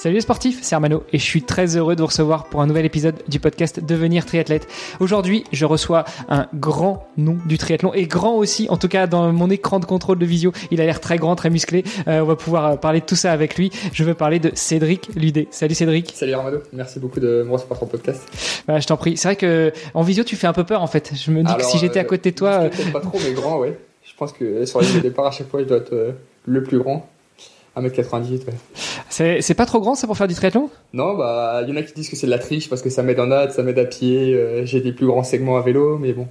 Salut les sportifs, c'est Armano et je suis très heureux de vous recevoir pour un nouvel épisode du podcast Devenir triathlète. Aujourd'hui, je reçois un grand nom du triathlon et grand aussi, en tout cas dans mon écran de contrôle de visio, il a l'air très grand, très musclé. Euh, on va pouvoir euh, parler de tout ça avec lui. Je veux parler de Cédric Ludé. Salut Cédric. Salut Armano, merci beaucoup de me recevoir sur ton podcast. Bah, je t'en prie. C'est vrai que en visio, tu fais un peu peur en fait. Je me dis que si j'étais à côté de toi, euh... pas trop, mais grand, ouais. Je pense que sur les départs à chaque fois, je dois être euh, le plus grand. 1m98, ouais. C'est pas trop grand ça pour faire du triathlon? Non, bah, il y en a qui disent que c'est de la triche parce que ça m'aide en nade, ça m'aide à pied, euh, j'ai des plus grands segments à vélo, mais bon,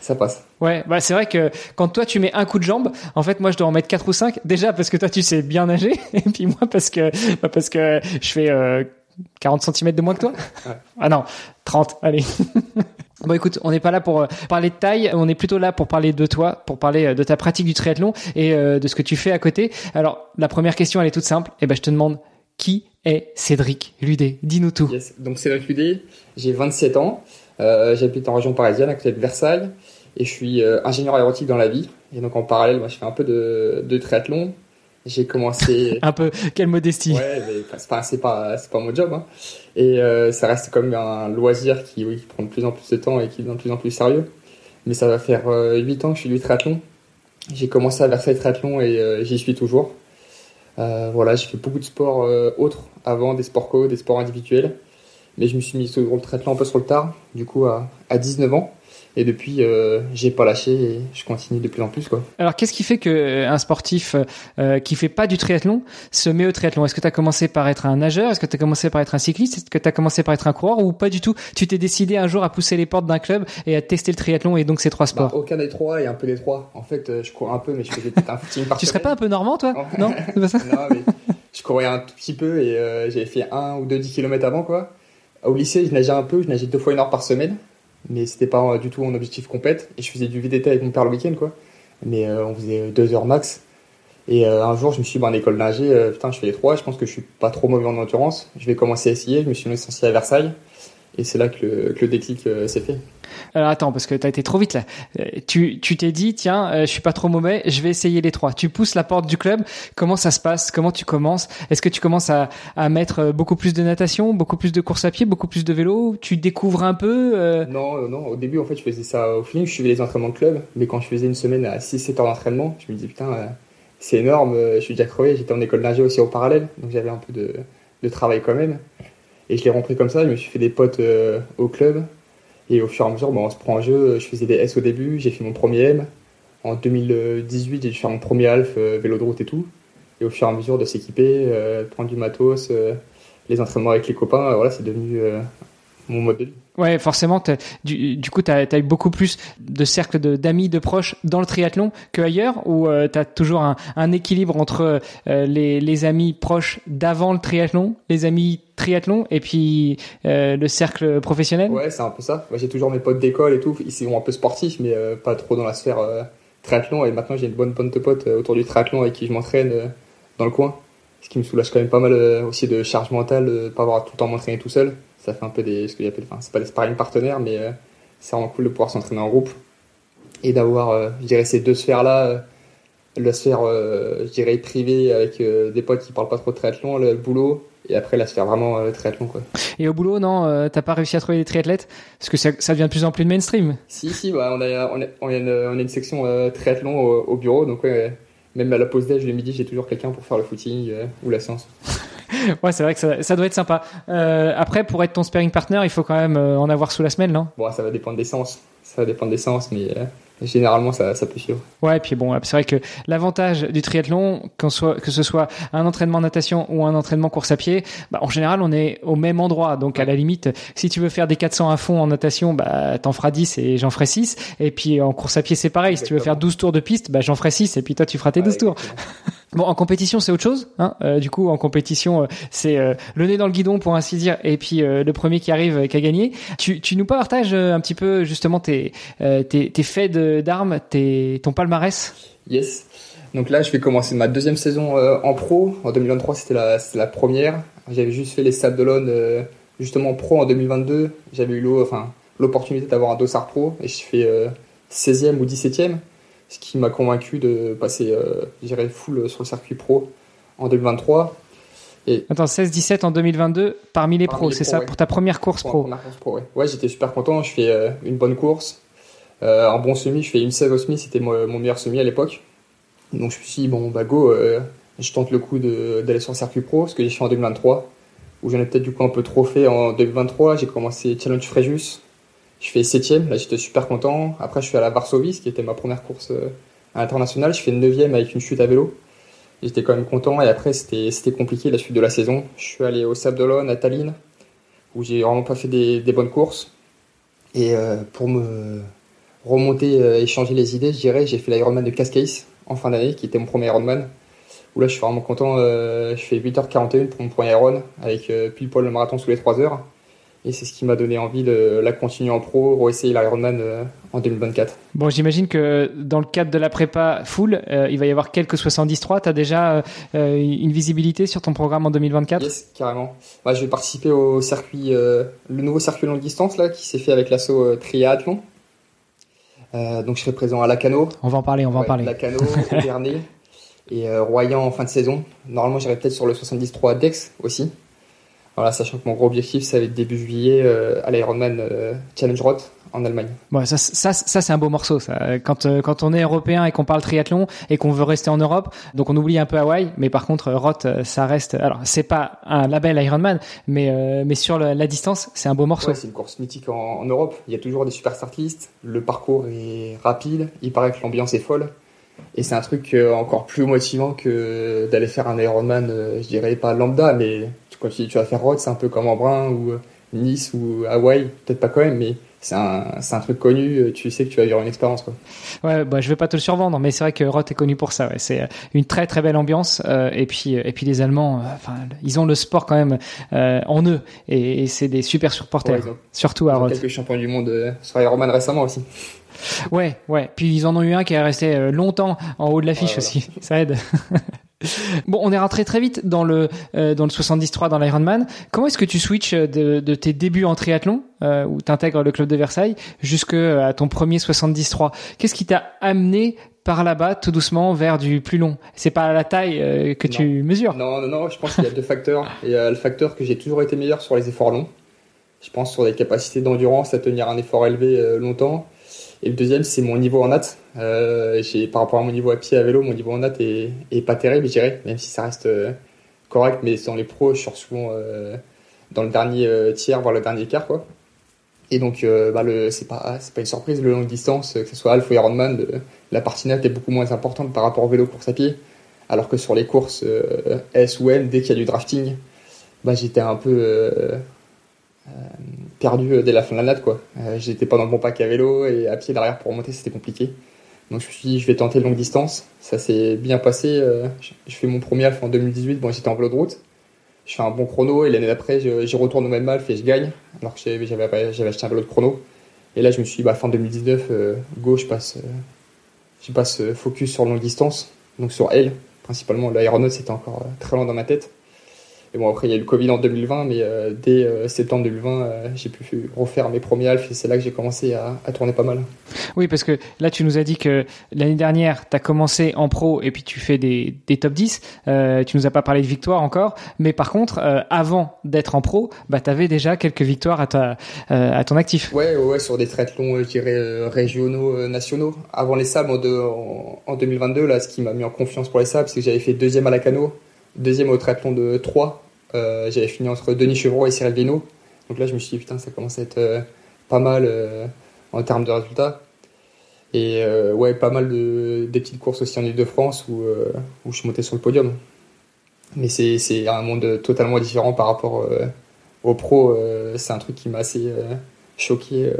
ça passe. Ouais, bah c'est vrai que quand toi tu mets un coup de jambe, en fait moi je dois en mettre 4 ou 5 déjà parce que toi tu sais bien nager et puis moi parce que bah, parce que je fais euh, 40 cm de moins que toi. Ouais. Ah non, 30, allez. Bon écoute, on n'est pas là pour euh, parler de taille, on est plutôt là pour parler de toi, pour parler euh, de ta pratique du triathlon et euh, de ce que tu fais à côté. Alors la première question elle est toute simple, et ben je te demande qui est Cédric Ludé Dis-nous tout. Yes. Donc Cédric Ludé, j'ai 27 ans, j'habite en région parisienne à côté de Versailles et je suis ingénieur aéronautique dans la vie. Et donc en parallèle, moi je fais un peu de, de triathlon. J'ai commencé. un peu, quelle modestie. Ouais, mais c'est pas, c'est pas, c'est pas mon job. Hein. Et euh, ça reste comme un loisir qui, oui, qui prend de plus en plus de temps et qui est de plus en plus sérieux. Mais ça va faire euh, 8 ans que je suis du triathlon. J'ai commencé à Versailles Triathlon et euh, j'y suis toujours. Euh, voilà, j'ai fait beaucoup de sports autres avant, des sports co, des sports individuels. Mais je me suis mis sur le triathlon un peu sur le tard, du coup à, à 19 ans. Et depuis, euh, j'ai pas lâché et je continue de plus en plus. Quoi. Alors, qu'est-ce qui fait que euh, un sportif euh, qui fait pas du triathlon se met au triathlon? Est-ce que tu as commencé par être un nageur? Est-ce que tu as commencé par être un cycliste? Est-ce que tu as commencé par être un coureur ou pas du tout? Tu t'es décidé un jour à pousser les portes d'un club et à tester le triathlon et donc ces trois sports? Bah, Aucun des trois et un peu des trois. En fait, euh, je cours un peu, mais je faisais peut-être un footing par Tu serais pas un peu normand, toi? Non, c'est pas ça? Non, mais je courais un tout petit peu et euh, j'avais fait un ou deux 10 km avant. quoi. Au lycée, je nageais un peu, je nageais deux fois une heure par semaine. Mais c'était pas du tout mon objectif compète. Et je faisais du VTT avec mon père le week-end, quoi. Mais euh, on faisait deux heures max. Et euh, un jour, je me suis dit, bah, en école d'ingé, euh, putain, je fais les trois. Je pense que je suis pas trop mauvais en endurance. Je vais commencer à essayer. Je me suis licencié à Versailles. Et c'est là que le, que le déclic euh, s'est fait. Alors attends, parce que t'as été trop vite là. Euh, Tu tu t'es dit, tiens, euh, je suis pas trop mauvais, je vais essayer les trois. Tu pousses la porte du club. Comment ça se passe? Comment tu commences? Est-ce que tu commences à, à mettre euh, beaucoup plus de natation, beaucoup plus de course à pied, beaucoup plus de vélo? Tu découvres un peu euh, Non, euh, non, au début, en fait, je faisais ça au feeling. Je suivais les entraînements de club. Mais quand je faisais une semaine à 6-7 heures d'entraînement, je me disais, putain, c'est énorme. Je suis déjà crevé. J'étais en école d'ingé aussi au parallèle. Donc j'avais un peu de, de travail quand même. Et je l'ai rentré comme ça. Je me suis fait des potes euh, au club. Et au fur et à mesure, bon, on se prend en jeu. Je faisais des S au début. J'ai fait mon premier M. En 2018, j'ai dû faire mon premier Alf, euh, vélo de route et tout. Et au fur et à mesure de s'équiper, euh, prendre du matos, euh, les entraînements avec les copains, euh, voilà, c'est devenu euh, mon vie. Ouais, forcément. Du, du coup, t'as as eu beaucoup plus de cercles d'amis, de, proches dans le triathlon que ailleurs, ou euh, t'as toujours un, un équilibre entre euh, les, les amis proches d'avant le triathlon, les amis triathlon, et puis euh, le cercle professionnel? Ouais, c'est un peu ça. J'ai toujours mes potes d'école et tout. Ils sont un peu sportifs, mais euh, pas trop dans la sphère triathlon. Et maintenant, j'ai une bonne bande de potes autour du triathlon avec qui je m'entraîne dans le coin. Ce qui me soulage quand même pas mal aussi de charge mentale, de pas avoir tout le temps m'entraîner tout seul. Ça fait un peu des, ce que j'appelle, enfin, c'est pas des sparring partenaires, mais euh, c'est vraiment cool de pouvoir s'entraîner en groupe et d'avoir, euh, je dirais, ces deux sphères-là. euh, la sphère, euh, je dirais, privée avec des potes qui parlent pas trop de triathlon, le boulot, et après la sphère vraiment triathlon, quoi. Et au boulot, non, t'as pas réussi à trouver des triathlètes? Parce que ça, ça devient de plus en plus de mainstream. Si, si, bah, on, a, on, a, on, a une, on a une section triathlon au, au bureau, donc ouais, même à la pause déj le midi, j'ai toujours quelqu'un pour faire le footing ou la séance. Ouais, c'est vrai que ça, doit être sympa. Euh, après, pour être ton sparring partner, il faut quand même euh, en avoir sous la semelle, non? Bon, ça va dépendre des séances, ça va dépendre des séances, mais euh, généralement, ça, ça peut suivre. Ouais, et puis bon, c'est vrai que l'avantage du triathlon, qu'on soit, que ce soit un entraînement natation ou un entraînement course à pied, bah, en général, on est au même endroit. Donc, à la limite, si tu veux faire des 400 à fond en natation, bah, t'en feras 10 et j'en ferai 6. Et puis, en course à pied, c'est pareil. Si tu veux faire 12 tours de piste, bah, j'en ferai 6 et puis toi, tu feras tes 12 Ouais, tours. Bon, en compétition, c'est autre chose. Hein euh, du coup, en compétition, euh, c'est euh, le nez dans le guidon, pour ainsi dire, et puis le premier qui arrive qui a gagné. Tu, tu nous partages un petit peu justement tes, tes, tes faits d'armes, tes, ton palmarès Yes. Donc là, je vais commencer ma deuxième saison en pro. En 2023, c'était la, la première. J'avais juste fait les Sables d'Olonne, justement pro en 2022. J'avais eu l'opportunité d'avoir un dossard pro et je fais 16e ou 17e ce qui m'a convaincu de passer, euh, je dirais, full sur le circuit pro en 2023. Et Attends, 16-17 en 2022 parmi les pros, c'est ça Pour ta première course pro, première course pro ouais. j'étais super content. Je fais euh, une bonne course. Euh, un bon semi, je fais une 16 au semi, c'était mon, meilleur semi à l'époque. Donc je me suis dit, bon, bah go, euh, je tente le coup d'aller sur le circuit pro, ce que j'ai fait en 2023, où j'en ai peut-être du coup un peu trop fait en 2023. J'ai commencé Challenge Fréjus, je fais septième, là j'étais super content. Après je suis à la Varsovie, ce qui était ma première course euh, à l'international. Je fais neuvième avec une chute à vélo. J'étais quand même content et après c'était compliqué la suite de la saison. Je suis allé au Sable d'Olonne à Tallinn où j'ai vraiment pas fait des, bonnes courses. Et euh, pour me remonter euh, et changer les idées, je dirais, j'ai fait l'Ironman de Cascais en fin d'année, qui était mon premier Ironman. Où là je suis vraiment content, je fais 8h41 pour mon premier Iron avec pile poil le marathon sous les 3 heures. Et c'est ce qui m'a donné envie de la continuer en pro, re-essayer l'Ironman euh, en 2024. Bon, j'imagine que dans le cadre de la prépa full, euh, il va y avoir quelques 73. Tu as déjà euh, une visibilité sur ton programme en 2024 Yes, carrément. je vais participer au circuit, le nouveau circuit longue distance là, qui s'est fait avec l'assaut Triathlon. Donc je serai présent à Lacano. On va en parler, on va en parler. Lacano, Vernet et Royan en fin de saison. Normalement, j'irai peut-être sur le 73 Dex aussi. Voilà, sachant que mon gros objectif, ça va être début juillet euh, à l'Ironman euh, Challenge Roth en Allemagne. Bon, ça, ça, ça c'est un beau morceau. Ça. Quand, euh, quand on est européen et qu'on parle triathlon et qu'on veut rester en Europe, donc on oublie un peu Hawaï, mais par contre Roth, ça reste. Alors, c'est pas un label Ironman, mais mais sur la, distance, c'est un beau morceau. Ouais, c'est une course mythique en, Europe. Il y a toujours des super startistes. Le parcours est rapide. Il paraît que l'ambiance est folle. Et c'est un truc encore plus motivant que d'aller faire un Ironman, je dirais pas lambda, mais quand tu, tu vas faire Rhodes, c'est un peu comme Embrun ou euh, Nice ou Hawaï, peut-être pas quand même, mais c'est un, un, truc connu, euh, tu sais que tu vas vivre une expérience. Quoi. Ouais, bah, je vais pas te le survendre, mais c'est vrai que Roth est connu pour ça. Ouais. C'est euh, une très très belle ambiance. Euh, et, puis, et puis les Allemands, enfin, ils ont le sport quand même euh, en eux. Et, et c'est des super supporters, surtout à Roth. quelques champions du monde euh, sur Ironman récemment aussi. Ouais, ouais. Puis ils en ont eu un qui est resté longtemps en haut de l'affiche aussi. Ça aide. Bon, on est rentré très vite dans le euh, dans le 73 dans l'Ironman. Comment est-ce que tu switches de, de tes débuts en triathlon euh, où tu intègres le club de Versailles jusqu'à euh, ton premier 73 Qu'est-ce qui t'a amené par là-bas tout doucement vers du plus long? C'est pas la taille euh, que tu mesures Non, non, non. Je pense qu'il y a deux facteurs. Il y a le facteur que j'ai toujours été meilleur sur les efforts longs. Je pense sur des capacités d'endurance à tenir un effort élevé longtemps et le deuxième, c'est mon niveau en natte. Euh, par rapport à mon niveau à pied à vélo, mon niveau en natte est, pas terrible, je dirais, même si ça reste euh, correct. Mais dans les pros, je sors souvent euh, dans le dernier tiers, voire le dernier quart, quoi. Et donc, bah, c'est pas, une surprise, le longue distance, que ce soit Alpha ou Ironman, la partie natte est beaucoup moins importante par rapport au vélo course à pied. Alors que sur les courses S ou M, dès qu'il y a du drafting, bah, j'étais un peu perdu euh, dès la fin de la natte quoi. Euh, j'étais pas dans le bon pack à vélo et à pied derrière pour remonter c'était compliqué. Donc je me suis dit je vais tenter longue distance. Ça s'est bien passé. Euh, je fais mon premier alpha en 2018. Bon j'étais en vélo de route. Je fais un bon chrono et l'année d'après j'y retourne au même alpha et je gagne. Alors que j'avais, acheté un vélo de chrono. Et là je me suis dit bah, fin 2019 go je passe je passe focus sur longue distance. Donc sur L principalement l'aéronaute c'était encore très loin dans ma tête. Et bon, après, il y a eu le Covid en 2020, mais euh, dès euh, septembre 2020, euh, j'ai pu refaire mes premiers alphes et c'est là que j'ai commencé à, à, tourner pas mal. Oui, parce que là, tu nous as dit que l'année dernière, tu as commencé en pro et puis tu fais des, des top 10. tu nous as pas parlé de victoire encore, mais par contre, avant d'être en pro, bah, tu avais déjà quelques victoires à, ta, à ton actif. Ouais, ouais, sur des je dirais régionaux, nationaux. Avant les sables en, en 2022, là, ce qui m'a mis en confiance pour les sables, c'est que j'avais fait deuxième à la cano, deuxième au triathlon de 3 euh, j'avais fini entre Denis Chevreau et Cyril Vino. Donc là, je me suis dit, putain, ça commence à être euh, pas mal euh, en termes de résultats. Et ouais, pas mal de des petites courses aussi en Ile-de-France où, où je suis monté sur le podium. Mais c'est un monde totalement différent par rapport au pro. c'est un truc qui m'a assez choqué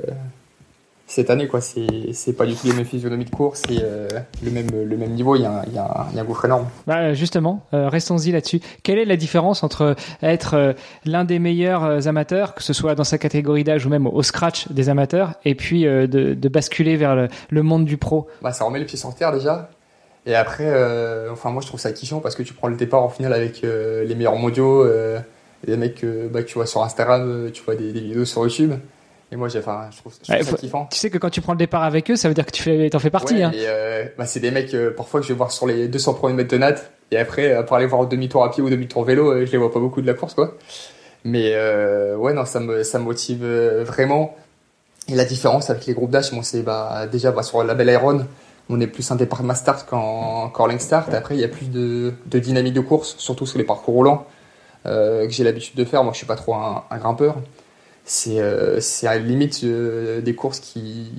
cette année quoi. C'est pas du tout les mêmes physionomies de course, c'est euh, le même le même niveau. Il y a il y a un, il y a un gouffre énorme. Bah, justement, euh, restons-y là-dessus. Quelle est la différence entre être euh, l'un des meilleurs amateurs, que ce soit dans sa catégorie d'âge ou même au scratch des amateurs, et puis de, de basculer vers le, le monde du pro? Bah ça remet les pieds sur terre déjà. Et après, enfin moi je trouve ça kiffant parce que tu prends le départ en finale avec les meilleurs mondiaux, des mecs bah, que tu vois sur Instagram, tu vois des, des vidéos sur YouTube. Et moi j'ai, enfin je trouve, je trouve Ouais, ça faut- kiffant. Tu sais que quand tu prends le départ avec eux, ça veut dire que tu fais, t'en fais partie. Ouais, hein. et, euh, bah, c'est des mecs euh, parfois que je vais voir sur les 200 premiers mètres de natte et après euh, pour aller voir au demi-tour à pied ou demi-tour vélo euh, je les vois pas beaucoup de la course quoi mais ouais non ça me ça me motive vraiment et la différence avec les groupes d'âge moi c'est bah déjà bah, sur la belle Iron on est plus un départ mass start qu'en qu'en link start après il y a plus de, de dynamique de course surtout sur les parcours roulants que j'ai l'habitude de faire moi je suis pas trop un, un grimpeur c'est euh, à la limite euh, des courses qui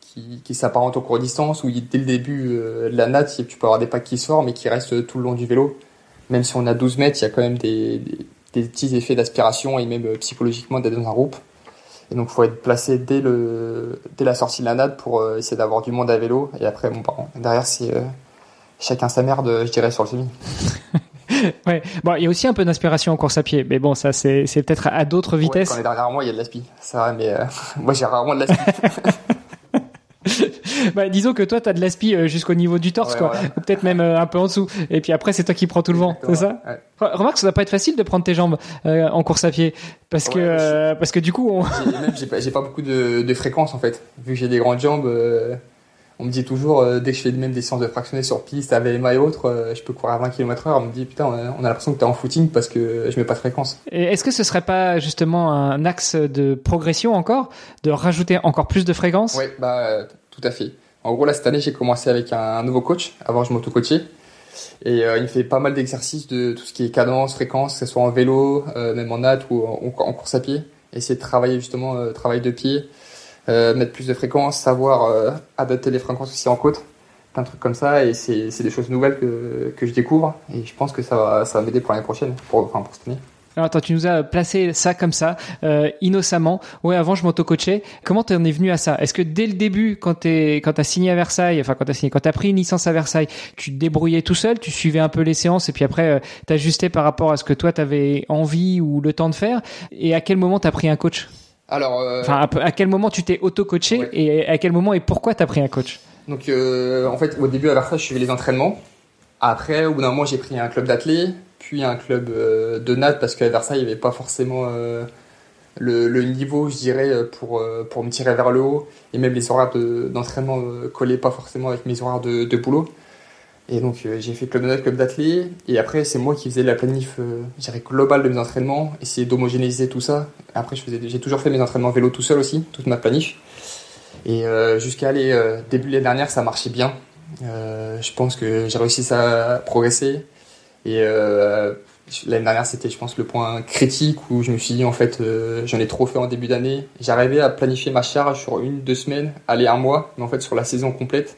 qui, qui s'apparentent au court distance où dès le début euh, de la natte tu peux avoir des packs qui sortent mais qui restent tout le long du vélo. Même si on a 12 mètres il y a quand même des, des, petits effets d'aspiration et même euh, psychologiquement d'être dans un groupe. Et donc faut être placé dès le dès la sortie de la natte pour euh, essayer d'avoir du monde à vélo. Et après bon par- derrière c'est euh, chacun sa merde je dirais sur le semi Ouais. Bon, il y a aussi un peu d'inspiration en course à pied, mais bon, ça c'est c'est peut-être à d'autres Ouais, vitesses. quand on est derrière moi il y a de l'aspi ça va mais euh, moi j'ai rarement de l'aspi Bah, disons que toi, t'as de l'aspi euh, jusqu'au niveau du torse, Ouais, quoi. Ou peut-être même euh, un peu en dessous. Et puis après, c'est toi qui prends tout le vent, c'est ça Ouais. Re- Remarque, ça doit pas être facile de prendre tes jambes euh, en course à pied, parce que Ouais, euh, parce que du coup, on... J'ai- même j'ai pas, pas beaucoup de, de fréquence en fait. Vu que j'ai des grandes jambes, on me dit toujours, euh, dès que je fais même des séances de fractionnés sur piste, à VMA et autres, euh, je peux courir à 20 km/h. On me dit, putain, on a, on a l'impression que t'es en footing parce que je mets pas de fréquence. Et est-ce que ce serait pas justement un axe de progression encore, de rajouter encore plus de fréquences Ouais, bah, euh, tout à fait. En gros, là, cette année, j'ai commencé avec un, un nouveau coach. Avant, je m'auto-coachais. Et euh, il me fait pas mal d'exercices de tout ce qui est cadence, fréquence, que ce soit en vélo, même en natte ou en, en course à pied. Essayer de travailler justement, travail de pied, mettre plus de fréquences, savoir euh, adapter les fréquences aussi en côte. De trucs comme ça. Et c'est des choses nouvelles que, que je découvre. Et je pense que ça va, ça va m'aider pour l'année prochaine, pour, enfin pour cette année. Alors attends, tu nous as placé ça comme ça, euh, innocemment. Ouais, avant je m'auto-coachais. Comment t'en es venu à ça? Est-ce que dès le début, quand t'es, quand t'as signé à Versailles, enfin quand t'as signé, quand t'as pris une licence à Versailles, tu te débrouillais tout seul, tu suivais un peu les séances et puis après euh, t'ajustais par rapport à ce que toi t'avais envie ou le temps de faire? Et à quel moment t'as pris un coach? Alors, euh, Enfin, à, quel moment tu t'es auto-coaché Ouais. et à quel moment et pourquoi t'as pris un coach? Donc, euh, en fait, au début à Versailles, je suivais les entraînements. Après, au bout d'un moment, j'ai pris un club d'athlètes, puis un club euh, de natte, parce qu'à Versailles, il n'y avait pas forcément le, le niveau, je dirais, pour, pour me tirer vers le haut. Et même les horaires de- d'entraînement ne collaient pas forcément avec mes horaires de, de boulot. Et donc, euh, j'ai fait club de natte, club d'athlètes. Et après, c'est moi qui faisais la planif, euh, globale de mes entraînements, essayer d'homogénéiser tout ça. Après, j'ai toujours fait mes entraînements vélo tout seul aussi, toute ma planif. Et euh, jusqu'à aller euh, début de l'année dernière, ça marchait bien. Euh, je pense que j'ai réussi à progresser. Et euh, l'année dernière, c'était, je pense, le point critique où je me suis dit, en fait, j'en ai trop fait en début d'année. J'arrivais à planifier ma charge sur une, deux semaines, aller un mois, mais en fait, sur la saison complète,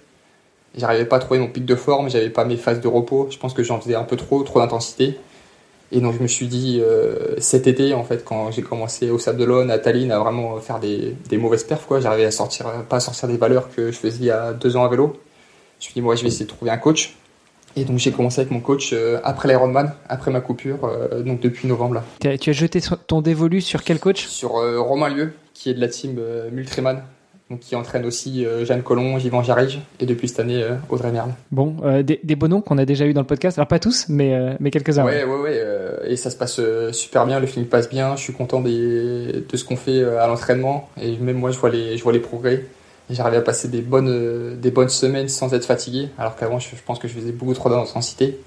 j'arrivais pas à trouver mon pic de forme, j'avais pas mes phases de repos. Je pense que j'en faisais un peu trop, trop d'intensité. Et donc, je me suis dit, euh, cet été, en fait, quand j'ai commencé au Sable d'Olonne, à Tallinn, à vraiment faire des, des mauvaises perfs, quoi, j'arrivais à sortir, pas à sortir des valeurs que je faisais il y a deux ans à vélo. Je me suis dit, moi, je vais essayer de trouver un coach. Et donc, j'ai commencé avec mon coach euh, après l'Ironman, après ma coupure, euh, donc depuis novembre, là. Tu as jeté ton dévolu sur quel coach? Sur Romain Lieu, qui est de la team Multriman, donc qui entraîne aussi euh, Jeanne Collomb, Yvan Jarige, et depuis cette année, euh, Audrey Merle. Bon, euh, des, des beaux noms qu'on a déjà eu dans le podcast. Alors pas tous, mais mais quelques-uns. Ouais, ouais, ouais. et ça se passe super bien, le film passe bien. Je suis content des, de ce qu'on fait à l'entraînement. Et même moi, je vois les, je vois les progrès. J'arrive à passer des bonnes, des bonnes semaines sans être fatigué. Alors qu'avant, je, je pense que je faisais beaucoup trop d'intensité.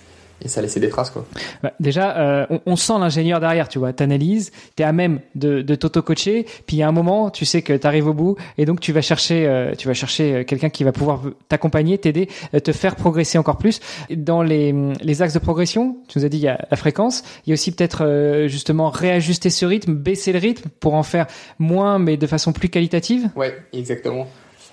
Et ça laissait des traces, quoi. Bah, déjà, euh, on, on sent l'ingénieur derrière, tu vois. T'analyses, t'es à même de, de t'auto-coacher, puis il y a un moment, tu sais que t'arrives au bout, et donc tu vas chercher, euh, tu vas chercher euh, quelqu'un qui va pouvoir t'accompagner, t'aider, te faire progresser encore plus. Dans les, les axes de progression, tu nous as dit il y a la fréquence, il y a aussi peut-être euh, justement réajuster ce rythme, baisser le rythme pour en faire moins, mais de façon plus qualitative. Ouais, exactement.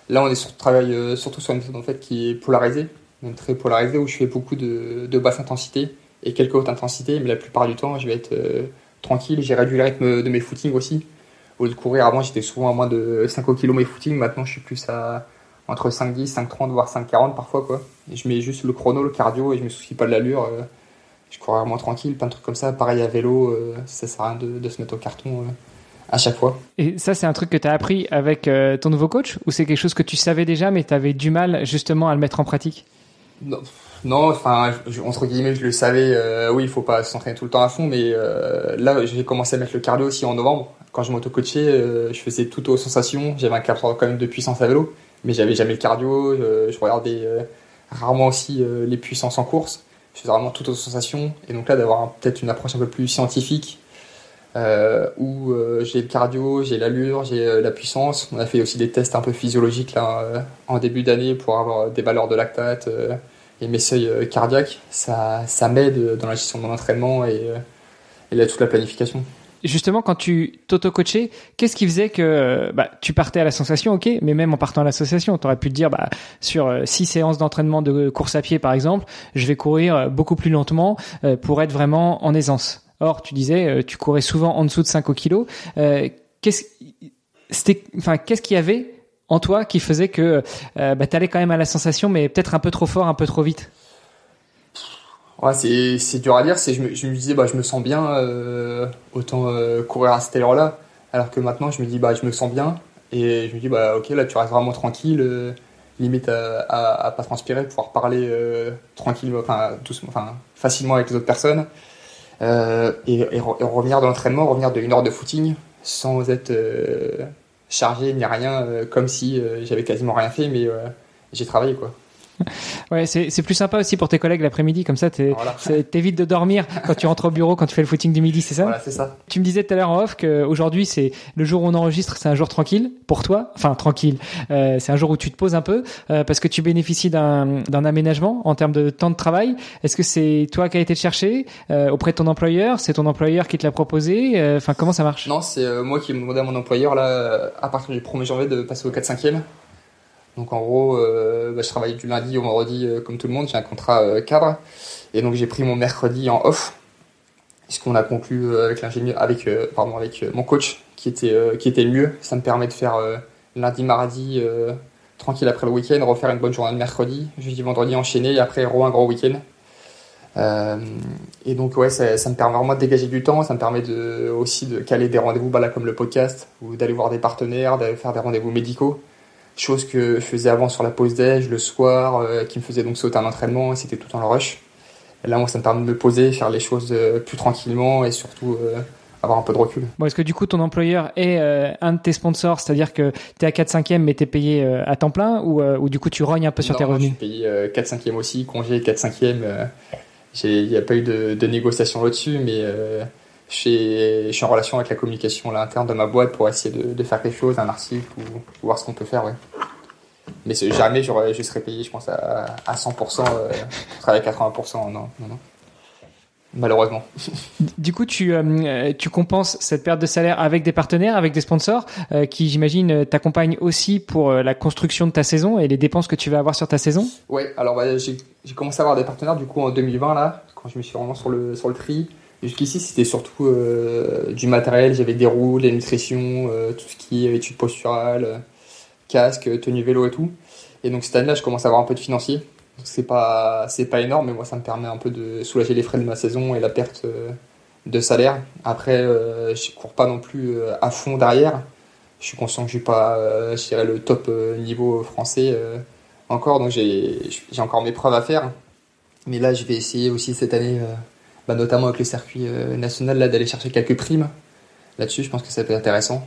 Là, on est sur travail surtout sur une méthode en fait qui est polarisée, même très polarisée, où je fais beaucoup de, de basse intensité et quelques hautes intensités, mais la plupart du temps, je vais être euh, tranquille. J'ai réduit le rythme de mes footings aussi au lieu de courir, avant j'étais souvent à moins de 5 km mes footing, maintenant je suis plus à entre 5,10, 5,30 voire 5,40 parfois quoi. Je mets juste le chrono, le cardio et je me soucie pas de l'allure. Euh, je cours vraiment tranquille, plein de trucs comme ça. Pareil à vélo, euh, ça sert à rien de, de se mettre au carton euh, à chaque fois. Et ça, c'est un truc que tu as appris avec ton nouveau coach ou c'est quelque chose que tu savais déjà mais tu avais du mal justement à le mettre en pratique? Non, enfin, entre guillemets, je le savais. oui, il faut pas s'entraîner tout le temps à fond, mais là, j'ai commencé à mettre le cardio aussi en novembre. Quand je m'auto-coachais, je faisais tout aux sensations. J'avais un capteur quand même de puissance à vélo mais j'avais jamais le cardio. je regardais euh, rarement aussi euh, les puissances en course. Je faisais vraiment toutes aux sensations. Et donc là, d'avoir peut-être une approche un peu plus scientifique, euh, où j'ai le cardio, j'ai l'allure, j'ai la puissance. On a fait aussi des tests un peu physiologiques là, en début d'année pour avoir des valeurs de lactate et mes seuils cardiaques. Ça, ça m'aide dans la gestion de mon entraînement et, et toute la planification justement, quand tu t'auto-coachais, qu'est-ce qui faisait que bah, tu partais à la sensation, ok, mais même en partant à l'association, tu aurais pu te dire, bah, sur euh, six séances d'entraînement de course à pied, par exemple, je vais courir euh, beaucoup plus lentement euh, pour être vraiment en aisance. Or, tu disais, tu courais souvent en dessous de 5 kg. qu'est-ce, c'était, enfin, qu'est-ce qu'il y avait en toi qui faisait que bah, tu allais quand même à la sensation, mais peut-être un peu trop fort, un peu trop vite? C'est, dur à dire. Je, me, disais, bah, je me sens bien, euh, autant euh, courir à cette heure-là. Alors que maintenant, je me dis, bah, je me sens bien. Et je me dis, bah, ok, là, tu restes vraiment tranquille, euh, limite à, à, pas transpirer, pouvoir parler enfin, facilement avec les autres personnes. Et, et, revenir de l'entraînement, revenir de une heure de footing sans être chargé ni rien, comme si j'avais quasiment rien fait, mais j'ai travaillé, quoi. Ouais, c'est plus sympa aussi pour tes collègues l'après-midi, comme ça t'évites de dormir quand tu rentres au bureau, quand tu fais le footing du midi, c'est ça? Voilà, c'est ça. Tu me disais tout à l'heure en off qu'aujourd'hui, c'est le jour où on enregistre, c'est un jour tranquille pour toi. Enfin, tranquille. Euh, c'est un jour où tu te poses un peu euh, parce que tu bénéficies d'un aménagement en termes de temps de travail. Est-ce que c'est toi qui as été te chercher euh, auprès de ton employeur? C'est ton employeur qui te l'a proposé? Enfin, comment ça marche? Non, c'est moi qui ai demandé à mon employeur là, à partir du 1er janvier, de passer au 4-5e. Donc en gros, euh, bah, je travaille du lundi au vendredi euh, comme tout le monde, j'ai un contrat euh, cadre. Et donc j'ai pris mon mercredi en off, puisqu'on a conclu avec l'ingénieur, avec, mon coach qui était, qui mieux. Ça me permet de faire lundi, mardi, tranquille après le week-end, refaire une bonne journée de mercredi, jeudi, vendredi enchaîné, et après re un gros week-end. et donc ouais, ça, me permet vraiment de dégager du temps, ça me permet aussi de caler des rendez-vous bah, comme le podcast, ou d'aller voir des partenaires, d'aller faire des rendez-vous médicaux chose que je faisais avant sur la pause déj, le soir, euh, qui me faisait donc sauter un entraînement, et c'était tout en le rush. Et là, moi, ça me permet de me poser, faire les choses euh, plus tranquillement et surtout euh, avoir un peu de recul. Bon, est-ce que du coup, ton employeur est un de tes sponsors, c'est-à-dire que tu es à 4 5 e mais tu es payé à temps plein, ou, ou, du coup, tu rognes un peu sur tes revenus? Je suis payé 4 5 e aussi, congé 4 5 e Il n'y a pas eu de, de négociation là-dessus, mais je suis en relation avec la communication à l'interne de ma boîte pour essayer de, de, faire quelque chose, un article ou, voir ce qu'on peut faire. Ouais. Mais jamais je serais payé, je pense, à, à 100%, euh, à 80%. Non, non, non. Malheureusement. Du coup, tu, euh, tu compenses cette perte de salaire avec des partenaires, avec des sponsors euh, qui, j'imagine, t'accompagnent aussi pour euh, la construction de ta saison et les dépenses que tu vas avoir sur ta saison? Ouais, alors bah, j'ai commencé à avoir des partenaires du coup en 2020, là, quand je me suis vraiment sur le, sur le tri. Jusqu'ici, c'était surtout euh, du matériel. J'avais des roues, la nutrition, euh, tout ce qui est études posturales, euh, casque, tenue vélo et tout. Et donc cette année-là, je commence à avoir un peu de financier. C'est pas, c'est pas énorme, mais moi, ça me permet un peu de soulager les frais de ma saison et la perte de salaire. Après, je cours pas non plus à fond derrière. Je suis conscient que je suis pas, dirais, le top niveau français encore, donc j'ai, j'ai encore mes preuves à faire. Mais là, je vais essayer aussi cette année bah, notamment avec le circuit euh, national, là, d'aller chercher quelques primes. Là-dessus, je pense que ça peut être intéressant.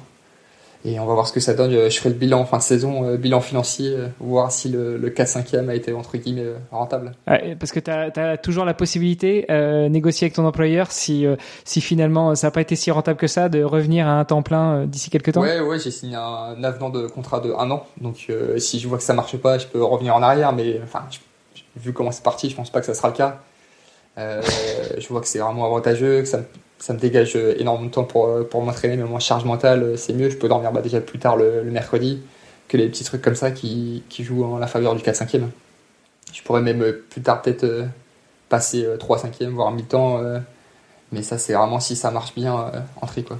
Et on va voir ce que ça donne. Je ferai le bilan en fin de saison, euh, bilan financier, euh, voir si le, le 4-5e a été entre guillemets rentable. parce que tu as, toujours la possibilité, euh, négocier avec ton employeur, si, si finalement ça n'a pas été si rentable que ça, de revenir à un temps plein d'ici quelques temps Ouais, ouais, j'ai signé un avenant de contrat de un an. Donc si je vois que ça marche pas, je peux revenir en arrière. Mais enfin, vu comment c'est parti, je pense pas que ça sera le cas. Euh, je vois que c'est vraiment avantageux, que ça me, dégage énormément de temps pour, pour m'entraîner, mais moi, charge mentale, c'est mieux. Je peux dormir bah, déjà plus tard le, mercredi que les petits trucs comme ça qui, qui jouent en la faveur du 4-5e. Je pourrais même plus tard peut-être euh, passer 3-5e, voire mi-temps, Mais ça, c'est vraiment si ça marche bien euh, en tri, quoi.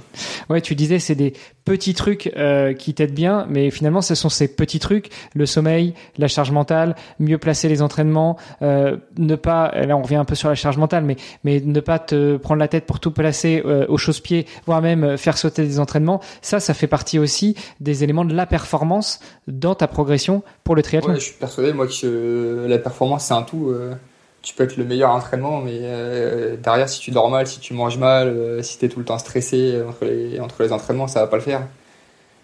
Ouais, tu disais, c'est des petits trucs euh, qui t'aident bien, mais finalement, ce sont ces petits trucs, le sommeil, la charge mentale, mieux placer les entraînements, euh, ne pas, là on revient un peu sur la charge mentale, mais, mais ne pas te prendre la tête pour tout placer euh, au chausse-pied, voire même euh, faire sauter des entraînements. Ça, ça fait partie aussi des éléments de la performance dans ta progression pour le triathlon. Ouais, je suis persuadé, moi, que euh, la performance, c'est un tout. Tu peux être le meilleur entraînement, mais euh, derrière, si tu dors mal, si tu manges mal, euh, si tu es tout le temps stressé entre les, entre les entraînements, ça va pas le faire.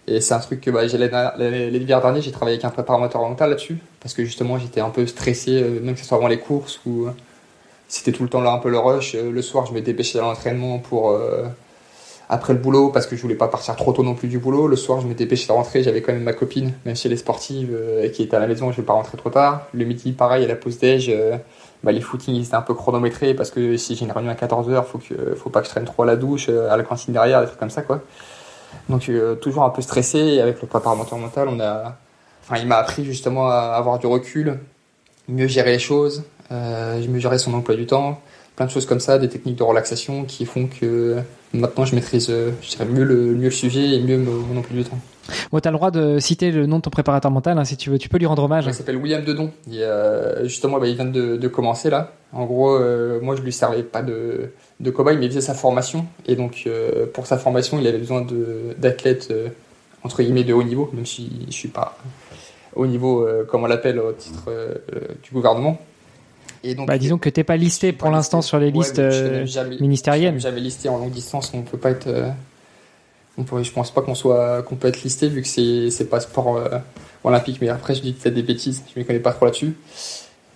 Et c'est un truc que bah, l'hiver dernier, j'ai travaillé avec un préparateur mental là-dessus, parce que justement, j'étais un peu stressé, euh, même que ce soit avant les courses, ou c'était tout le temps là un peu le rush. Le soir, je me dépêchais à l'entraînement pour après le boulot, parce que je voulais pas partir trop tôt non plus du boulot. Le soir, je me dépêchais de rentrer, j'avais quand même ma copine, même si elle est sportive, euh, qui était à la maison, je vais pas rentrer trop tard. Le midi, pareil, à la pause déj. euh, bah, les footings étaient un peu chronométrés parce que si j'ai une réunion à 14h, faut que faut pas que je traîne trop à la douche, euh, à la cantine derrière, des trucs comme ça quoi. Donc euh, toujours un peu stressé et avec le préparateur mental, on a enfin il m'a appris justement à avoir du recul, mieux gérer les choses, euh, mieux gérer son emploi du temps, plein de choses comme ça, des techniques de relaxation qui font que maintenant je maîtrise je dirais mieux le mieux le sujet et mieux mon emploi du temps. Bon, t'as le droit de citer le nom de ton préparateur mental, hein, si tu veux. Tu peux lui rendre hommage. Il s'appelle William Dedon. Il, euh, justement, bah, il vient de, de commencer là. En gros, euh, moi je lui servais pas de, de cobaye, mais il faisait sa formation. Et donc, euh, pour sa formation, il avait besoin d'athlètes entre guillemets de haut niveau, même si je suis pas au niveau, comme on l'appelle au titre du gouvernement. Et donc, Bah, disons que t'es pas listé pour l'instant sur les Ouais, listes mais je jamais- ministérielles. Listé en longue distance, on peut pas être. Euh, on peut, je pense pas qu'on soit, qu'on peut être listé vu que c'est, c'est pas sport euh, olympique. Mais après, je dis peut-être des bêtises, je me connais pas trop là-dessus.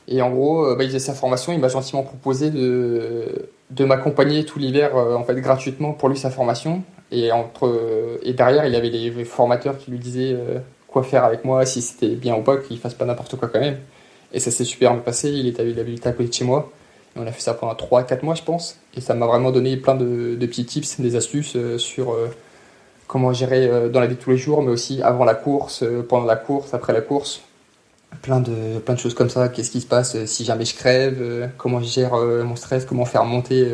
Et en gros, euh, bah, il faisait sa formation, il m'a gentiment proposé de, de m'accompagner tout l'hiver, euh, en fait, gratuitement pour lui sa formation. Et entre, et derrière, il avait les formateurs qui lui disaient euh, quoi faire avec moi, si c'était bien ou pas, qu'il fasse pas n'importe quoi quand même. Et ça s'est super bien passé. Il était, il habitait à côté de chez moi. Et on a fait ça pendant 3-4 mois, je pense. Et ça m'a vraiment donné plein de, petits tips, des astuces euh, sur euh, comment gérer euh, dans la vie de tous les jours, mais aussi avant la course, euh, pendant la course, après la course. Plein de, plein de choses comme ça. Qu'est-ce qui se passe euh, si jamais je crève Comment je gère mon stress Comment faire monter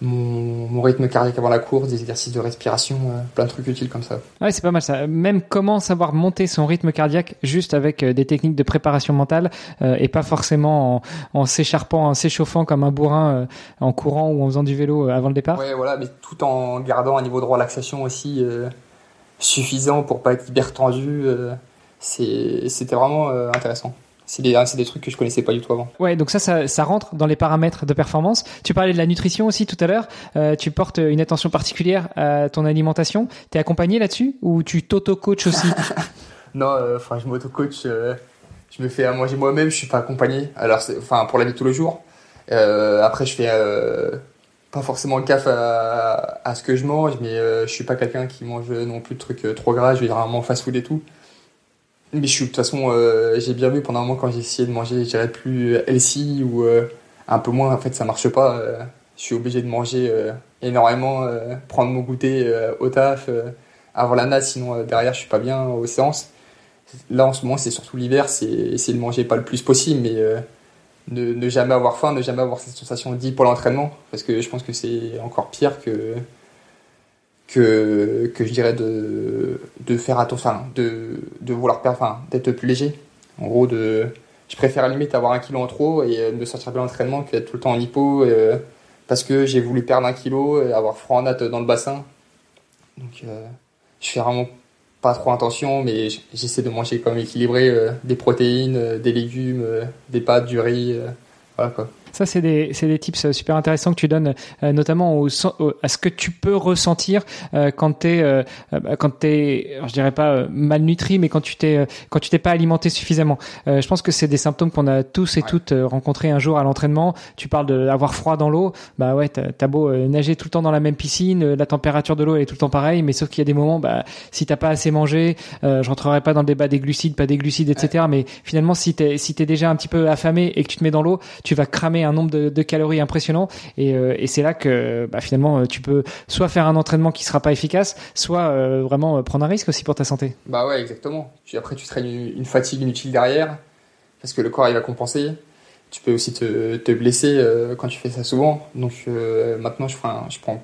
mon, mon rythme cardiaque avant la course Des exercices de respiration euh, Plein de trucs utiles comme ça. Ouais, c'est pas mal ça. Même comment savoir monter son rythme cardiaque juste avec euh, des techniques de préparation mentale euh, et pas forcément en, en s'écharpant, en s'échauffant comme un bourrin en courant ou en faisant du vélo avant le départ. Ouais, voilà, mais tout en gardant un niveau de relaxation aussi suffisant pour pas être hyper tendu. C'était vraiment intéressant. C'est des, c'est des trucs que je connaissais pas du tout avant. Ouais, donc ça, ça, ça rentre dans les paramètres de performance. Tu parlais de la nutrition aussi tout à l'heure. Euh, tu portes une attention particulière à ton alimentation. T'es accompagné là-dessus ou tu t'auto-coaches aussi Non, euh, enfin, je m'auto-coach, euh, je me fais à manger moi-même, je suis pas accompagné. Alors, enfin, pour la vie de tous les jours. Après, je fais pas forcément gaffe à, à ce que je mange, mais je suis pas quelqu'un qui mange non plus de trucs trop gras. Je vais vraiment fast-food et tout. Mais je suis, de toute façon, euh, j'ai bien vu pendant un moment quand j'ai essayé de manger, je dirais plus healthy ou euh, un peu moins, en fait, ça marche pas. euh, je suis obligé de manger euh, énormément, euh, prendre mon goûter euh, au taf, euh, avant la nage, sinon euh, derrière, je suis pas bien aux séances. Là, en ce moment, c'est surtout l'hiver, c'est essayer de manger pas le plus possible, mais euh, ne, ne jamais avoir faim, ne jamais avoir cette sensation pour l'entraînement, parce que je pense que c'est encore pire que, que, que je dirais de, de faire attention, enfin, de, de vouloir perdre, enfin, d'être plus léger. En gros, de, je préfère à la limite avoir un kilo en trop et euh, me sortir bien l'entraînement que d'être tout le temps en hypo, euh, parce que j'ai voulu perdre un kilo et avoir froid en natte dans le bassin. Donc, euh, je fais vraiment pas trop attention, mais j'essaie de manger comme équilibré, euh, des protéines, des légumes, des pâtes, du riz, voilà quoi. Ça, c'est des, c'est des tips euh, super intéressants que tu donnes, euh, notamment au, au- à ce que tu peux ressentir euh, quand t'es, euh, euh, quand t'es, alors, je dirais pas euh, malnutri, mais quand tu t'es, euh, quand tu t'es pas alimenté suffisamment. Euh, je pense que c'est des symptômes qu'on a tous et Ouais. toutes rencontrés un jour à l'entraînement. Tu parles d'avoir froid dans l'eau, bah ouais, t'as, beau nager tout le temps dans la même piscine, la température de l'eau elle est tout le temps pareille, mais sauf qu'il y a des moments, bah si t'as pas assez mangé, euh, je rentrerai pas dans le débat des glucides, pas des glucides, etc. Mais finalement, si t'es, si t'es déjà un petit peu affamé et que tu te mets dans l'eau, tu vas cramer un nombre de, calories impressionnant et, euh, c'est là que bah, finalement euh, tu peux soit faire un entraînement qui sera pas efficace, soit euh, vraiment prendre un risque aussi pour ta santé. Bah ouais, exactement. Après, tu traînes une, fatigue inutile derrière, parce que le corps il va compenser. tu peux aussi te, te blesser quand tu fais ça souvent. Donc maintenant, je, prends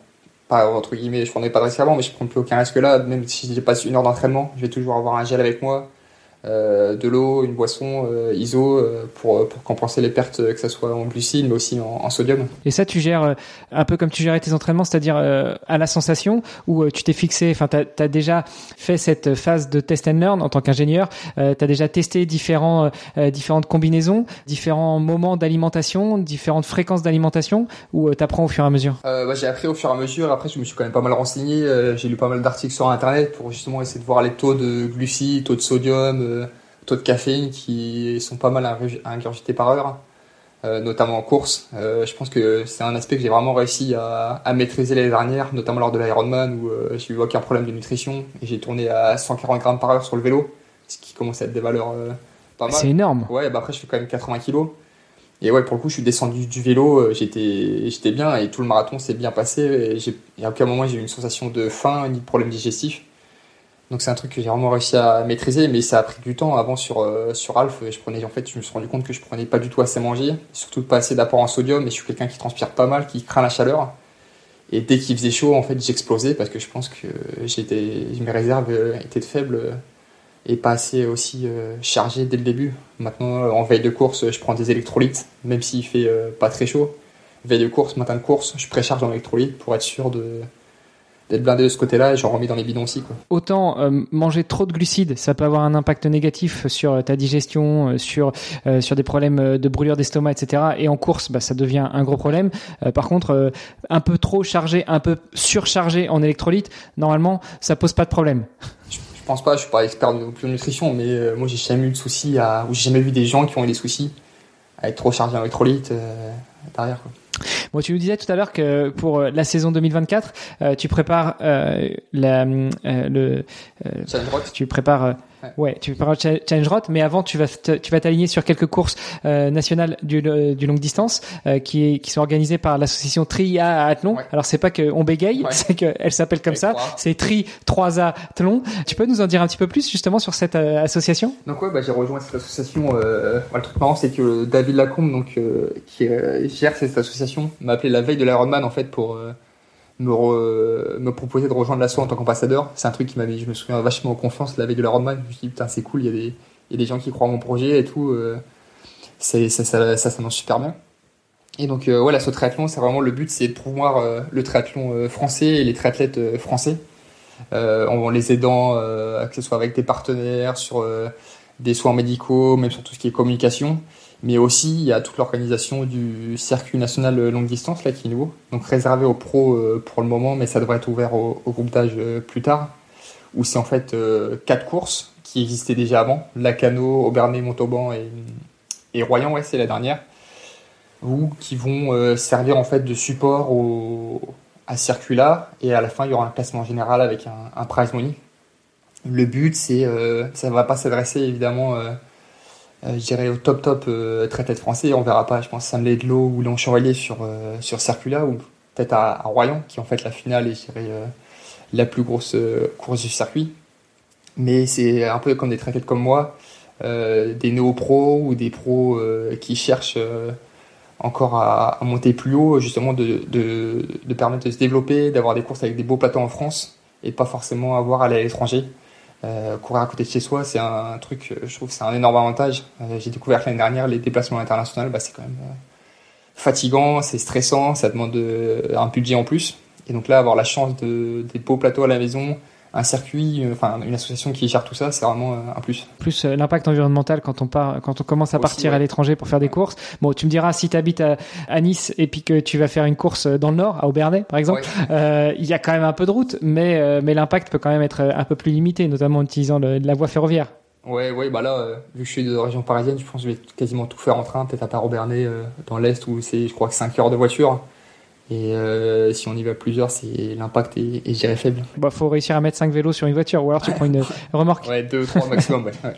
pas entre guillemets, je prenais pas de risque avant, mais je prends plus aucun risque là. Même si j'ai pas une heure d'entraînement, je vais toujours avoir un gel avec moi. Euh, de l'eau, une boisson euh, ISO euh, pour, pour compenser les pertes, que ce soit en glucides mais aussi en, sodium. Et ça, tu gères un peu comme tu gérais tes entraînements, c'est-à-dire à la sensation, ou tu t'es fixé, enfin, tu as, déjà fait cette phase de test and learn en tant qu'ingénieur, tu as déjà testé différents, différentes combinaisons, différents moments d'alimentation, différentes fréquences d'alimentation, ou tu apprends au fur et à mesure? Bah, J'ai appris au fur et à mesure, après je me suis quand même pas mal renseigné, j'ai lu pas mal d'articles sur Internet pour justement essayer de voir les taux de glucides, taux de sodium, taux de caféine qui sont pas mal ingurgités par heure, euh, notamment en course. Euh, je pense que c'est un aspect que j'ai vraiment réussi à, maîtriser l'année dernière, notamment lors de l'Ironman où euh, j'ai eu aucun problème de nutrition et j'ai tourné à 140 grammes par heure sur le vélo, ce qui commence à être des valeurs pas mal. C'est énorme. Ouais, bah après je fais quand même 80 kilos. Et ouais, pour le coup, je suis descendu du vélo, j'étais, j'étais bien et tout le marathon s'est bien passé. Et, à aucun moment j'ai eu une sensation de faim ni de problème digestif. Donc c'est un truc que j'ai vraiment réussi à maîtriser, mais ça a pris du temps. Avant sur euh, Alf, je prenais en fait, je me suis rendu compte que je prenais pas du tout assez manger, surtout pas assez d'apport en sodium. Et je suis quelqu'un qui transpire pas mal, qui craint la chaleur. Et dès qu'il faisait chaud, en fait, j'explosais parce que je pense que mes réserves euh, étaient faibles et pas assez aussi euh, chargées dès le début. Maintenant, en veille de course, je prends des électrolytes, même s'il fait pas très chaud. Veille de course, matin de course, je précharge en électrolytes pour être sûr de d'être blindé de ce côté-là et j'en remets dans les bidons aussi. Quoi. Autant euh, manger trop de glucides, ça peut avoir un impact négatif sur euh, ta digestion, euh, sur sur des problèmes de brûlure d'estomac, etc. Et en course, bah, ça devient un gros problème. par contre, un peu trop chargé, un peu surchargé en électrolytes, normalement, ça pose pas de problème. Je, pense pas, je suis pas expert de nutrition, mais moi j'ai jamais eu de soucis à, ou j'ai jamais vu des gens qui ont eu des soucis à être trop chargé en électrolytes derrière. Quoi. Bon, tu nous disais tout à l'heure que pour euh, la saison 2024, euh, tu prépares euh, la, le, tu prépares Ouais, tu parles Challenge Roth, mais avant tu vas tu vas t'aligner sur quelques courses euh, nationales du, du longue distance euh, qui qui sont organisées par l'association Tri A Athlon. Alors c'est pas que on bégaye, c'est qu'elle s'appelle comme ça. C'est Tri 3A Athlon. Tu peux nous en dire un petit peu plus justement sur cette euh, association? Donc ouais, bah, j'ai rejoint cette association. Euh, le truc marrant c'est que David Lacombe donc qui gère cette association m'a appelé la veille de l'Ironman en fait pour me, me proposer de rejoindre l'assaut en tant qu'ambassadeur. C'est un truc qui m'avait, je me souviens, vachement en confiance la veille de la roadmap. Je me suis dit, putain, c'est cool, il y, a des, y a des gens qui croient en mon projet et tout. Euh, ça, ça, ça, ça marche super bien. Et donc, euh, ouais, l'assaut triathlon, c'est vraiment le but, c'est de promouvoir euh, le triathlon euh, français et les triathlètes français. en les aidant, que ce soit avec des partenaires, sur des soins médicaux, même sur tout ce qui est communication. Mais aussi, il y a toute l'organisation du circuit national longue distance, là, qui est nouveau. Donc réservé aux pros euh, pour le moment, mais ça devrait être ouvert au, groupe d'âge euh, plus tard. Où c'est en fait euh, quatre courses qui existaient déjà avant. Lacano, Aubernay, Montauban et, et Royan, ouais, c'est la dernière. Ou qui vont servir en fait de support au, à ce circuit-là. Et à la fin, il y aura un classement général avec un, un prize money. Le but, c'est, ça ne va pas s'adresser évidemment euh, je dirais au top top euh, traité français. On verra pas, je pense, Sam de ou Léon Chevalier sur, euh, sur Circula ou peut-être à, Royan, qui en fait la finale et je dirais la plus grosse course du circuit. Mais c'est un peu comme des traités comme moi, des néo-pros ou des pros qui cherchent encore à, monter plus haut, justement de, de, de permettre de se développer, d'avoir des courses avec des beaux plateaux en France et pas forcément avoir à aller à l'étranger. Euh, courir à côté de chez soi, c'est un, truc, euh, je trouve, c'est un énorme avantage. Euh, j'ai découvert l'année dernière les déplacements internationaux, bah, c'est quand même fatigant, c'est stressant, ça demande un budget en plus. Et donc là, avoir la chance de des beaux plateaux à la maison, un circuit, euh, enfin une association qui gère tout ça, c'est vraiment euh, un plus. Plus euh, l'impact environnemental quand on part, quand on commence à partir à l'étranger pour faire des courses. Bon, tu me diras si tu habites à, Nice et puis que tu vas faire une course dans le nord, à Aubernais par exemple, il y a quand même un peu de route, mais mais l'impact peut quand même être un peu plus limité, notamment en utilisant la voie ferroviaire. Ouais, ouais, bah là, vu que je suis de région parisienne, je pense que je vais quasiment tout faire en train, peut-être à part Aubernais dans l'est où c'est, je crois, que 5 heures de voiture. Et euh, si on y va plusieurs, c'est l'impact est, est, je faible. Bah, faut réussir à mettre 5 vélos sur une voiture, ou alors tu prends une remorque. Ouais, 2 3 maximum. Ouais.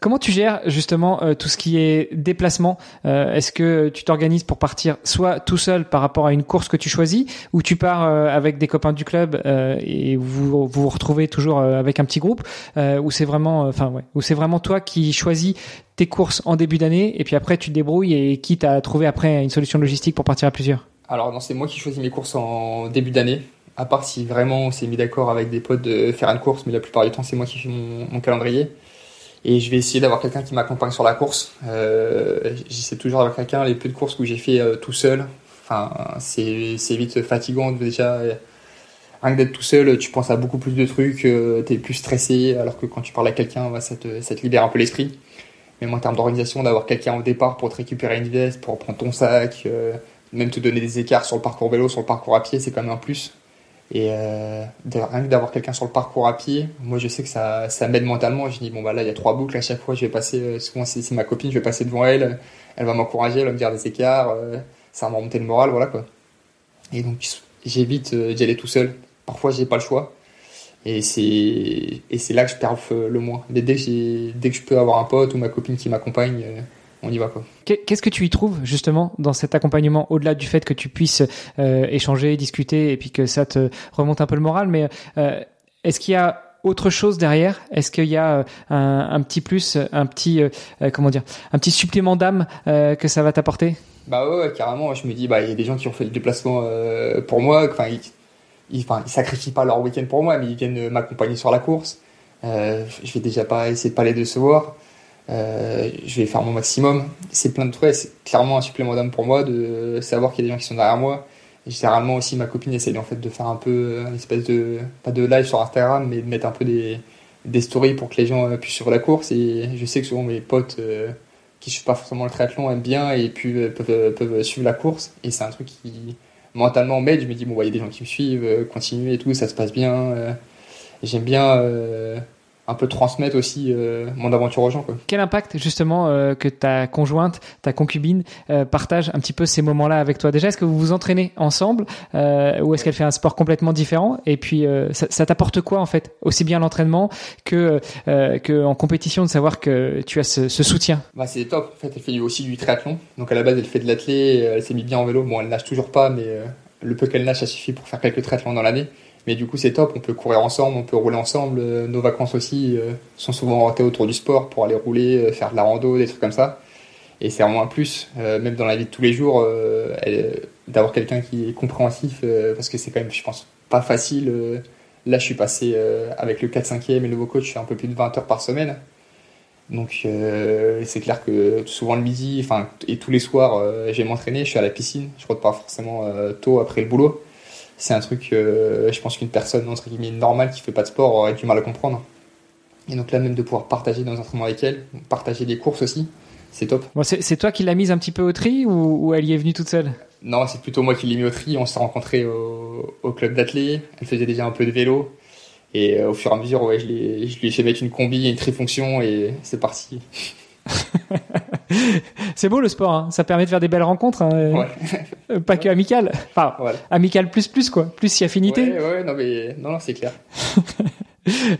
Comment tu gères justement euh, tout ce qui est déplacement? Euh, Est-ce que tu t'organises pour partir soit tout seul par rapport à une course que tu choisis, ou tu pars euh, avec des copains du club et vous, vous vous retrouvez toujours avec un petit groupe, ou c'est vraiment, enfin ouais, ou c'est vraiment toi qui choisis tes courses en début d'année et puis après tu te débrouilles et quitte à trouver après une solution logistique pour partir à plusieurs? Alors non, c'est moi qui choisis mes courses en début d'année. À part si vraiment on s'est mis d'accord avec des potes de faire une course, mais la plupart du temps c'est moi qui fais mon, calendrier. Et je vais essayer d'avoir quelqu'un qui m'accompagne sur la course. Euh, J'essaie toujours d'avoir quelqu'un. Les peu de courses que j'ai fait euh, tout seul, enfin c'est vite fatigant déjà rien que d'être tout seul, tu penses à beaucoup plus de trucs, euh, tu es plus stressé, alors que quand tu parles à quelqu'un, ça, te, ça te libère un peu l'esprit. Même en termes d'organisation, d'avoir quelqu'un au départ pour te récupérer une veste, pour prendre ton sac, euh, même te donner des écarts sur le parcours vélo, sur le parcours à pied, c'est quand même un plus. Et euh, rien que d'avoir quelqu'un sur le parcours à pied, moi je sais que ça, ça m'aide mentalement. Je dis, bon bah là il y a trois boucles, à chaque fois je vais passer, souvent c'est ma copine, je vais passer devant elle, elle va m'encourager, elle va me dire des écarts, ça va me remonter le moral, voilà quoi. Et donc j'évite d'y aller tout seul Parfois, j'ai pas le choix. Et c'est, et c'est là que je perds le moins. dès que, dès que je peux avoir un pote ou ma copine qui m'accompagne, euh, on y va. Quoi. Qu'est-ce que tu y trouves justement dans cet accompagnement, au-delà du fait que tu puisses euh, échanger, discuter et puis que ça te remonte un peu le moral, mais euh, est-ce qu'il y a autre chose derrière? Est-ce qu'il y a un, petit plus, un petit comment dire, un petit supplément d'âme que ça va t'apporter? Bah ouais, carrément. Je me dis, bah il y a des gens qui ont fait le déplacement pour moi. Enfin, ils, enfin, ils sacrifient pas leur week-end pour moi, mais ils viennent m'accompagner sur la course. Euh, je vais déjà pas essayer de pas les décevoir. Euh, je vais faire mon maximum. C'est plein de trucs. C'est clairement un supplément d'âme pour moi de savoir qu'il y a des gens qui sont derrière moi. Généralement aussi, ma copine essaie en fait de faire un peu une espèce de pas de live sur Instagram, mais de mettre un peu des, des stories pour que les gens puissent suivre la course. Et je sais que souvent mes potes euh, qui suivent pas forcément le triathlon aiment bien et puis euh, peuvent, suivre la course. Et c'est un truc qui mentalement mais je me dis bon il y a des gens qui me suivent euh, continuer et tout ça se passe bien euh, j'aime bien euh, un peu transmettre aussi mon aventure aux gens. Quoi. Quel impact justement que ta conjointe, ta concubine partage un petit peu ces moments-là avec toi? Déjà, est-ce que vous vous entraînez ensemble ou est-ce qu'elle fait un sport complètement différent? Et puis, ça, ça t'apporte quoi en fait Aussi bien l'entraînement que, que en compétition de savoir que tu as ce, ce soutien? Bah, C'est top. En fait, elle fait aussi du triathlon. Donc à la base, elle fait de l'athlé, elle s'est mis bien en vélo. Bon, elle nage toujours pas, mais le peu qu'elle nage, ça suffit pour faire quelques triathlons dans l'année. Mais du coup, c'est top, on peut courir ensemble, on peut rouler ensemble. Euh, nos vacances aussi euh, sont souvent orientées autour du sport pour aller rouler, euh, faire de la rando, des trucs comme ça. Et c'est vraiment un plus, même dans la vie de tous les jours, d'avoir quelqu'un qui est compréhensif, parce que c'est quand même, je pense, pas facile. là, je suis passé avec le 4-5e et le nouveau coach, un peu plus de 20 heures par semaine. Donc c'est clair que souvent le midi, et tous les soirs, je vais m'entraîner. Je suis à la piscine. Je rentre pas forcément tôt après le boulot c'est un truc, euh, je pense qu'une personne entre guillemets normale qui fait pas de sport aurait du mal à comprendre. Et donc là, même de pouvoir partager dans un entraînements avec elle, partager des courses aussi, c'est top. c'est toi qui l'as mise un petit peu au tri ou, elle y est venue toute seule? Non, c'est plutôt moi qui l'ai mis au tri. On s'est rencontrés au, club d'athlée. Elle faisait déjà un peu de vélo. Et euh, au fur et à mesure, ouais, je, je lui ai fait mettre une combi et une trifonction et c'est parti. c'est beau le sport, hein. ça permet de faire des belles rencontres, hein. pas que amical, enfin amical plus plus quoi, plus si affinité. Ouais, non mais non, c'est clair.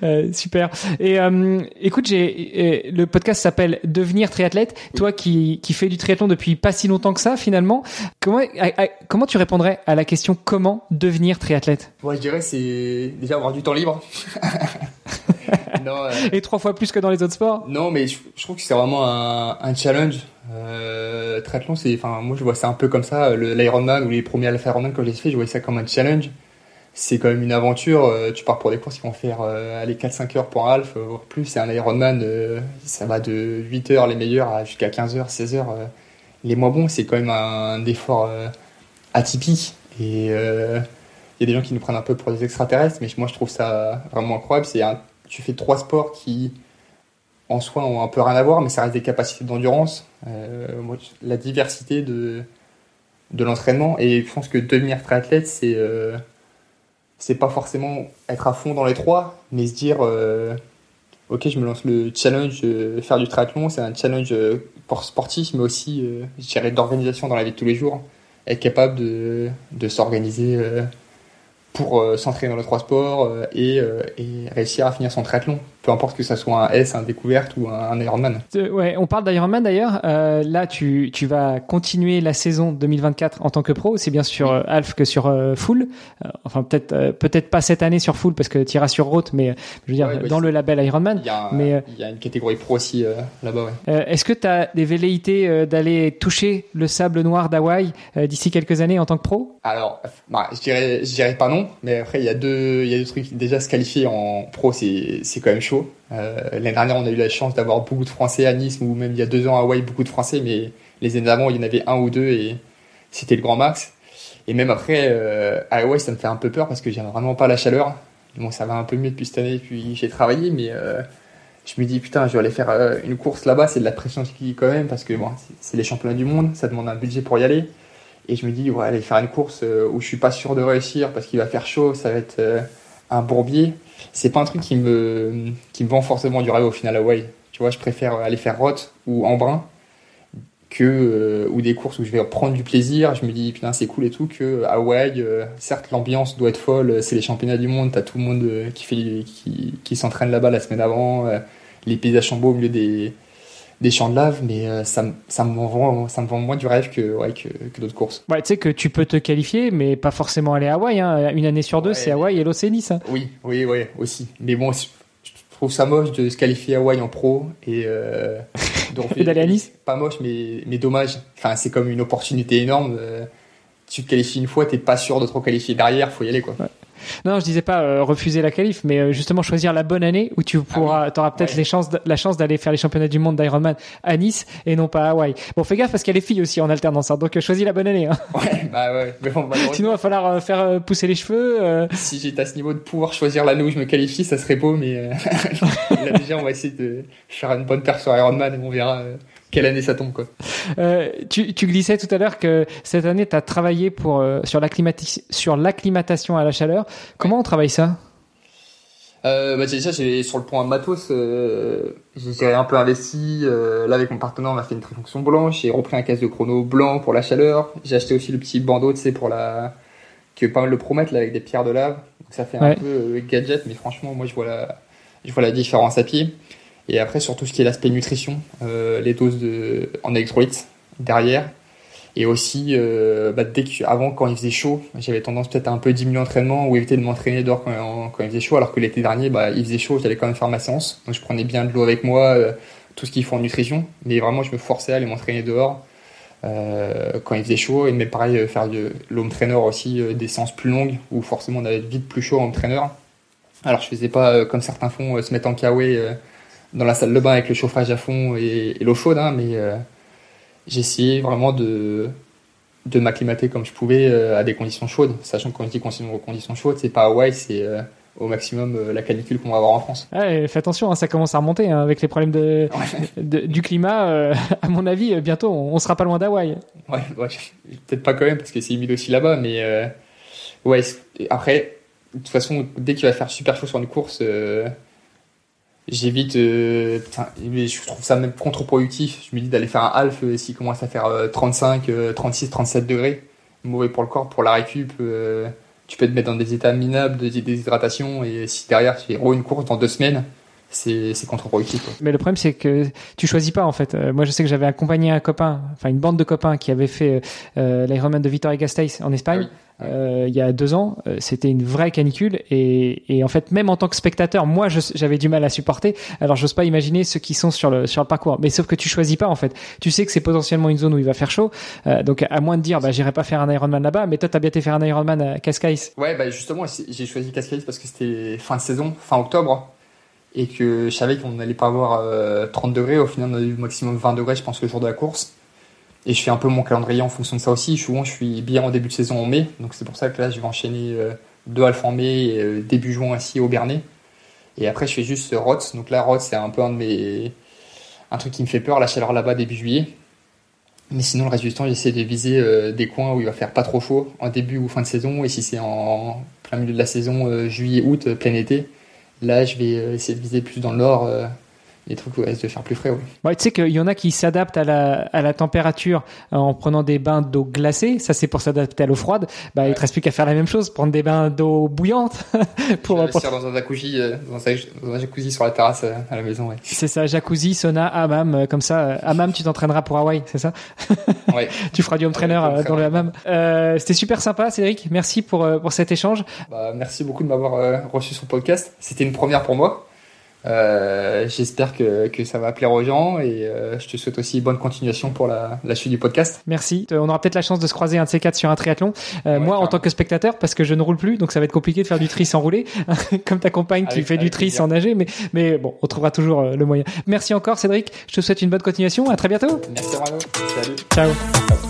Euh, super. Et euh, écoute, j'ai le podcast s'appelle Devenir triathlète. Toi qui qui fais du triathlon depuis pas si longtemps que ça, finalement, comment comment tu répondrais à la question comment devenir triathlète? Moi, je dirais c'est déjà avoir du temps libre. Euh, Et trois fois plus que dans les autres sports Non, mais je, trouve que c'est vraiment un, challenge. Euh, triathlon, c'est, enfin, moi je vois ça un peu comme ça. L'Ironman ou les premiers Alpha Ironman quand j'ai fait, je voyais ça comme un challenge. C'est quand même une aventure. Euh, tu pars pour des courses qui vont faire euh, aller 4-5 heures pour un half, voire plus. C'est un Ironman, ça va de 8 heures les meilleurs jusqu'à 15 heures, 16 heures les moins bons. C'est quand même un, effort atypique. Et il y a des gens qui nous prennent un peu pour des extraterrestres, mais moi je trouve ça vraiment incroyable. C'est un tu fais trois sports qui, en soi, ont un peu rien à voir, mais ça reste des capacités d'endurance, euh, la diversité de, de l'entraînement. Et je pense que devenir triathlète, c'est euh, pas forcément être à fond dans les trois, mais se dire euh, ok, je me lance le challenge de faire du triathlon, c'est un challenge sportif, mais aussi, je dirais, d'organisation dans la vie de tous les jours. Être capable de, de s'organiser pour euh, s'entraîner dans les trois sports euh, et, euh, et, réussir à finir son triathlon. Peu importe que ça soit un S, un découverte ou un, Ironman. ouais, on parle d'Ironman d'ailleurs. Euh, là, tu, tu vas continuer la saison 2024 en tant que pro, c'est bien sur euh, Alf que sur euh, Full. Euh, enfin, peut-être peut-être pas cette année sur Full parce que tu iras sur Roth, mais je veux dire Ouais, bah, dans le label Ironman. Il y a, un- Mais il y a une catégorie pro aussi là-bas, ouais. est-ce que tu as des velléités d'aller toucher le sable noir d'Hawaï d'ici quelques années en tant que pro? Alors, bah, je dirais, je dirais pas non, mais après il y a deux, il y a deux trucs. Déjà, se qualifier en pro, c'est, c'est quand même Euh, l'année dernière, on a eu la chance d'avoir beaucoup de Français à Nice, ou même il y a deux ans à Hawaï, beaucoup de Français, mais les années d'avant, il y en avait un ou deux et c'était le grand max. Et même après, euh, à Hawaï, ça me fait un peu peur parce que j'aime vraiment pas la chaleur. Bon, ça va un peu mieux depuis cette année, puis j'ai travaillé, mais euh, je me dis putain, je vais aller faire une course là-bas, c'est de la pression qui quand même parce que bon, c'est, les championnats du monde, ça demande un budget pour y aller. Et je me dis, ouais, aller faire une course où je suis pas sûr de réussir parce qu'il va faire chaud, ça va être un bourbier. C'est pas un truc qui me, qui me vend forcément du rêve au final à Hawaï. Tu vois, je préfère aller faire Roth ou Embrun que, euh, ou des courses où je vais prendre du plaisir. Je me dis, putain, c'est cool et tout, que Hawaï, euh, certes, l'ambiance doit être folle, c'est les championnats du monde, t'as tout le monde euh, qui fait, qui, qui s'entraîne là-bas la semaine avant, les paysages sont beaux au milieu des, des champs de lave, mais euh, ça, me- ça, me vend, ça me vend moins du rêve que, ouais, que, que d'autres courses. Ouais, tu sais que tu peux te qualifier, mais pas forcément aller à Hawaï. Hein. Une année sur deux, Ouais, c'est Hawaï et l'Océanie, hein. Oui, oui, oui, aussi. Mais bon, je trouve ça moche de se qualifier à Hawaï en pro et, euh, Et d'aller à Nice Pas moche, mais, mais dommage. Enfin, c'est comme une opportunité énorme. euh, tu te qualifies une fois, t'es pas sûr de te requalifier derrière, faut y aller quoi. Non, je disais pas euh, refuser la qualif, mais euh, justement choisir la bonne année où tu pourras, t'auras peut-être Ouais. les chances, la chance d'aller faire les championnats du monde d'Ironman à Nice et non pas à Hawaï. Bon, fais gaffe parce qu'il y a les filles aussi en alternance, hein, donc euh, choisis la bonne année. Hein. Ouais, bah ouais. Mais bon, Sinon, il va falloir euh, faire pousser les cheveux. si j'étais à ce niveau de pouvoir choisir l'année où je me qualifie, ça serait beau, mais là déjà, on va essayer de faire une bonne perf sur Ironman et on verra quelle année ça tombe quoi. Euh, tu, tu glissais tout à l'heure que cette année, tu as travaillé pour, euh, sur l'acclimatation à la chaleur. Comment on travaille ça? Euh, bah déjà, j'ai sur le point matos, euh, j'ai un peu investi. Euh, là, avec mon partenaire, on a fait une trifonction blanche. J'ai repris un casque de chrono blanc pour la chaleur. J'ai acheté aussi le petit bandeau, tu sais, pour la que pas mal le promettre là avec des pierres de lave. Donc ça fait un peu euh, gadget, mais franchement, moi, je vois la, je vois la différence à pied. Et après, sur tout ce qui est l'aspect nutrition, euh, les doses en électrolytes derrière. Et aussi, euh, bah, dès avant, quand il faisait chaud, j'avais tendance peut-être à un peu diminuer l'entraînement ou éviter de m'entraîner dehors quand, il faisait chaud, alors que l'été dernier, bah, il faisait chaud, j'allais quand même faire ma séance. Donc je prenais bien de l'eau avec moi, euh, tout ce qu'il faut en nutrition. Mais vraiment, je me forçais à aller m'entraîner dehors quand il faisait chaud. Et mais pareil, faire de l'home trainer aussi, des séances plus longues, où forcément on avait vite plus chaud en home trainer. Alors je faisais pas, comme certains font, se mettre en kawaii dans la salle de bain avec le chauffage à fond et, et l'eau chaude, hein, mais euh, j'ai essayé vraiment de, de m'acclimater comme je pouvais euh, à des conditions chaudes, sachant que quand je dis conditions, conditions chaudes, c'est pas Hawaï, c'est euh, au maximum euh, la canicule qu'on va avoir en France. Ouais, fais attention, hein, ça commence à remonter hein, avec les problèmes de, de- du climat. à mon avis, bientôt, on, on sera pas loin d'Hawaï. Ouais, ouais, peut-être pas quand même parce que c'est humide aussi là-bas, mais ouais. Après, de toute façon, dès qu'il va faire super chaud sur une course, j'évite. euh, putain, mais je trouve ça même contre-productif. Je me dis d'aller faire un half euh, s'il commence à faire euh, 35, euh, 36, 37 degrés, mauvais pour le corps, pour la récup. euh, tu peux te mettre dans des états minables de déshydratation et si derrière tu fais oh, une course dans deux semaines, c'est contre-productif. Mais le problème, c'est que tu choisis pas en fait. Euh, moi, je sais que j'avais accompagné un copain, enfin une bande de copains qui avait fait euh, l'Ironman de Vitoria-Gasteiz en Espagne. Ah oui. Euh, il y a deux ans, Euh, c'était une vraie canicule et, et en fait même en tant que spectateur, moi j'avais du mal à supporter. Alors j'ose pas imaginer ceux qui sont sur le sur le parcours. Mais sauf que tu choisis pas en fait. Tu sais que c'est potentiellement une zone où il va faire chaud, Euh, donc à moins de dire bah j'irai pas faire un Ironman là-bas. Mais toi t'as bien été faire un Ironman à Cascais. Ouais, bah justement, j'ai choisi Cascais parce que c'était fin de saison, fin octobre, et que je savais qu'on n'allait pas avoir euh, 30 degrés. Au final, on a eu maximum 20 degrés, je pense, le jour de la course. Et je fais un peu mon calendrier en fonction de ça aussi. Souvent, je suis bien en début de saison en mai, donc c'est pour ça que là, je vais enchaîner euh, deux alpha en mai et euh, début juin ainsi au Bernet. Et après, je fais juste Roth. Donc là, Roth, c'est un peu un de mes. un truc qui me fait peur, la chaleur là-bas début juillet. Mais sinon, le reste du temps, j'essaie de viser euh, des coins où il va faire pas trop chaud en début ou fin de saison. Et si c'est en plein milieu de la saison, euh, juillet, août, euh, plein été, là, je vais euh, essayer de viser plus dans le nord, euh, des trucs où il risque de faire plus frais. Oui. Ouais, tu sais qu'il y en a qui s'adaptent à la, à la température en prenant des bains d'eau glacée. Ça, c'est pour s'adapter à l'eau froide. Bah, il te reste plus qu'à faire la même chose, prendre des bains d'eau bouillante. pour, pour... dans un jacuzzi, dans un jacuzzi sur la terrasse à la maison. Ouais. C'est ça, jacuzzi, sauna, hammam, comme ça. Hammam, tu t'entraîneras pour Hawaï, c'est ça Ouais. tu feras du home trainer dans le hammam. Euh, C'était super sympa, Cédric. Merci pour pour cet échange. Bah, merci beaucoup de m'avoir reçu sur le podcast. C'était une première pour moi. Euh, J'espère que, que, ça va plaire aux gens et euh, je te souhaite aussi bonne continuation pour la, la suite du podcast. Merci. Euh, on aura peut-être la chance de se croiser un de ces quatre sur un triathlon. Euh, ouais, moi, en tant que spectateur, parce que je ne roule plus, donc ça va être compliqué de faire du tri sans rouler, comme ta compagne qui fait du tri sans nager, mais, mais bon, on trouvera toujours le moyen. Merci encore, Cédric. Je te souhaite une bonne continuation. À très bientôt. Merci, Mano. Salut. Ciao.